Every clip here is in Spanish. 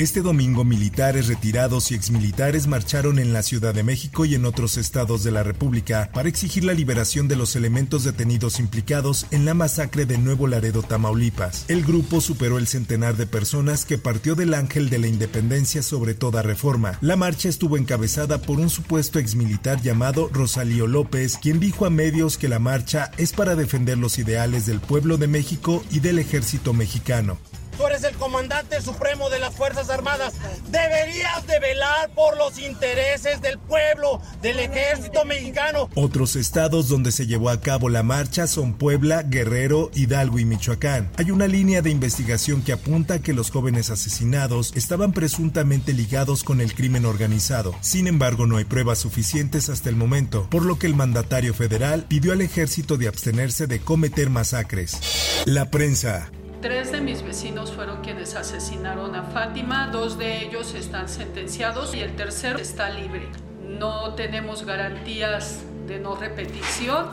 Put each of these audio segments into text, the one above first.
Este domingo militares retirados y exmilitares marcharon en la Ciudad de México y en otros estados de la República para exigir la liberación de los elementos detenidos implicados en la masacre de Nuevo Laredo, Tamaulipas. El grupo superó el centenar de personas que partió del Ángel de la Independencia sobre toda reforma. La marcha estuvo encabezada por un supuesto exmilitar llamado Rosalío López, quien dijo a medios que la marcha es para defender los ideales del pueblo de México y del ejército mexicano. Tú eres el comandante supremo de las Fuerzas Armadas. Deberías de velar por los intereses del pueblo, del ejército mexicano. Otros estados donde se llevó a cabo la marcha son Puebla, Guerrero, Hidalgo y Michoacán. Hay una línea de investigación que apunta a que los jóvenes asesinados estaban presuntamente ligados con el crimen organizado. Sin embargo, no hay pruebas suficientes hasta el momento, por lo que el mandatario federal pidió al ejército de abstenerse de cometer masacres. La prensa. Tres de mis vecinos fueron quienes asesinaron a Fátima, dos de ellos están sentenciados y el tercero está libre. No tenemos garantías de no repetición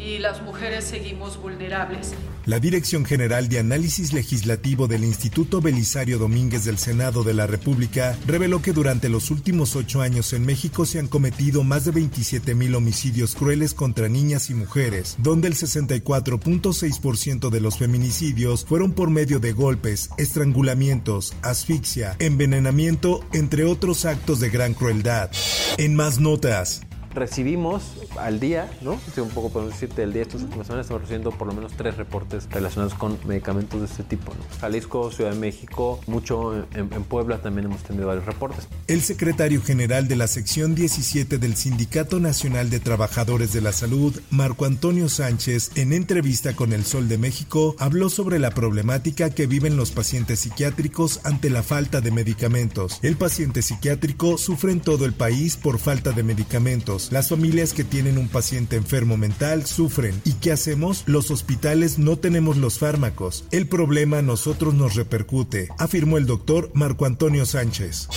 y las mujeres seguimos vulnerables. La Dirección General de Análisis Legislativo del Instituto Belisario Domínguez del Senado de la República reveló que durante los últimos ocho años en México se han cometido más de 27 mil homicidios crueles contra niñas y mujeres, donde el 64.6% de los feminicidios fueron por medio de golpes, estrangulamientos, asfixia, envenenamiento, entre otros actos de gran crueldad. En más notas, recibimos al día, ¿no? Un poco podemos decirte, el día estas últimas semanas estamos recibiendo por lo menos tres reportes relacionados con medicamentos de este tipo, ¿no? Jalisco, Ciudad de México, mucho en, Puebla también hemos tenido varios reportes. El secretario general de la sección 17 del Sindicato Nacional de Trabajadores de la Salud, Marco Antonio Sánchez, en entrevista con El Sol de México, habló sobre la problemática que viven los pacientes psiquiátricos ante la falta de medicamentos. El paciente psiquiátrico sufre en todo el país por falta de medicamentos las familias que tienen un paciente enfermo mental sufren. ¿Y qué hacemos? Los hospitales no tenemos los fármacos. El problema a nosotros nos repercute, afirmó el doctor Marco Antonio Sánchez.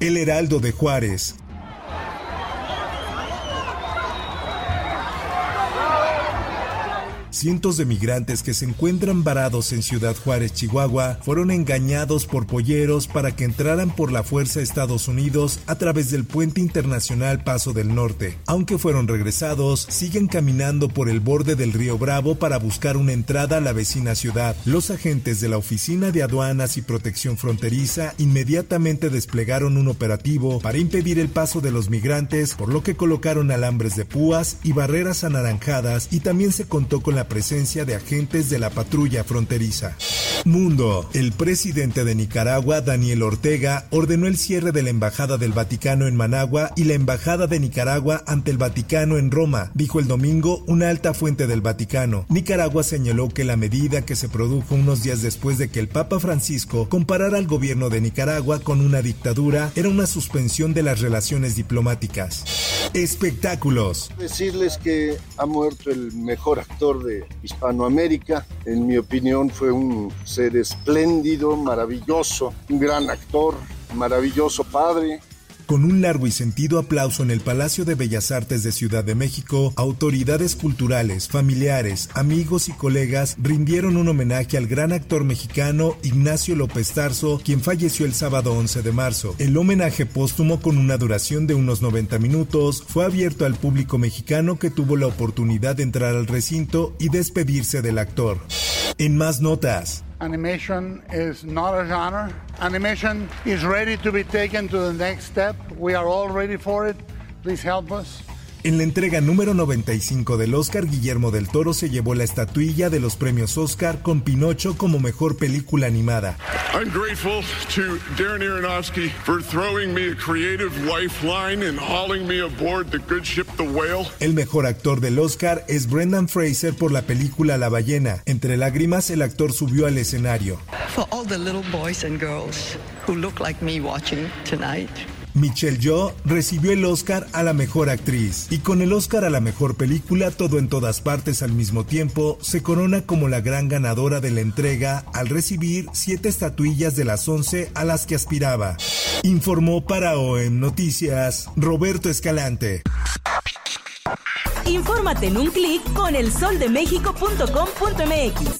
El Heraldo de Juárez. Cientos de migrantes que se encuentran varados en Ciudad Juárez, Chihuahua, fueron engañados por polleros para que entraran por la fuerza a Estados Unidos a través del puente internacional Paso del Norte. Aunque fueron regresados, siguen caminando por el borde del río Bravo para buscar una entrada a la vecina ciudad. Los agentes de la Oficina de Aduanas y Protección Fronteriza inmediatamente desplegaron un operativo para impedir el paso de los migrantes, por lo que colocaron alambres de púas y barreras anaranjadas y también se contó con la presencia de agentes de la patrulla fronteriza. Mundo. El presidente de Nicaragua, Daniel Ortega, ordenó el cierre de la Embajada del Vaticano en Managua y la Embajada de Nicaragua ante el Vaticano en Roma, dijo el domingo una alta fuente del Vaticano. Nicaragua señaló que la medida que se produjo unos días después de que el Papa Francisco comparara al gobierno de Nicaragua con una dictadura era una suspensión de las relaciones diplomáticas. Espectáculos. Decirles que ha muerto el mejor actor de Hispanoamérica. En mi opinión fue un ser espléndido, maravilloso, un gran actor, maravilloso padre, con un largo y sentido aplauso en el Palacio de Bellas Artes de Ciudad de México, autoridades culturales, familiares, amigos y colegas rindieron un homenaje al gran actor mexicano Ignacio López Tarso, quien falleció el sábado 11 de marzo. El homenaje póstumo con una duración de unos 90 minutos fue abierto al público mexicano que tuvo la oportunidad de entrar al recinto y despedirse del actor. En más notas. Animation is not a genre. Animation is ready to be taken to the next step. We are all ready for it. Please help us. En la entrega número 95 del Oscar, Guillermo del Toro se llevó la estatuilla de los premios Oscar con Pinocho como mejor película animada. I'm grateful to Darren Aronofsky for throwing me a creative lifeline and hauling me aboard the good ship The Whale. El mejor actor del Oscar es Brendan Fraser por la película La ballena. Entre lágrimas, el actor subió al escenario. For all the little boys and girls who look like me watching tonight. Michelle Yeoh recibió el Oscar a la mejor actriz y con el Oscar a la mejor película Todo en todas partes al mismo tiempo se corona como la gran ganadora de la entrega al recibir siete estatuillas de las once a las que aspiraba. Informó para OEM Noticias Roberto Escalante. Infórmate en un clic con elsoldemexico.com.mx.